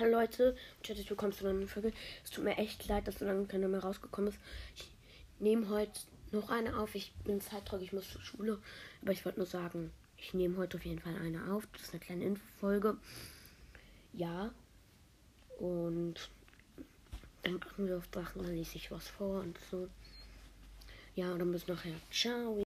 Hallo Leute, und herzlich willkommen zu einer neuen Folge. Es tut mir echt leid, dass so lange keine mehr rausgekommen ist. Ich nehme heute noch eine auf. Ich bin zeitdruck, ich muss zur Schule. Aber ich wollte nur sagen, ich nehme heute auf jeden Fall eine auf. Das ist eine kleine Infofolge. Ja. Und dann machen wir auf Drachen, dann lese ich was vor und so. Ja, und dann bis nachher. Ciao.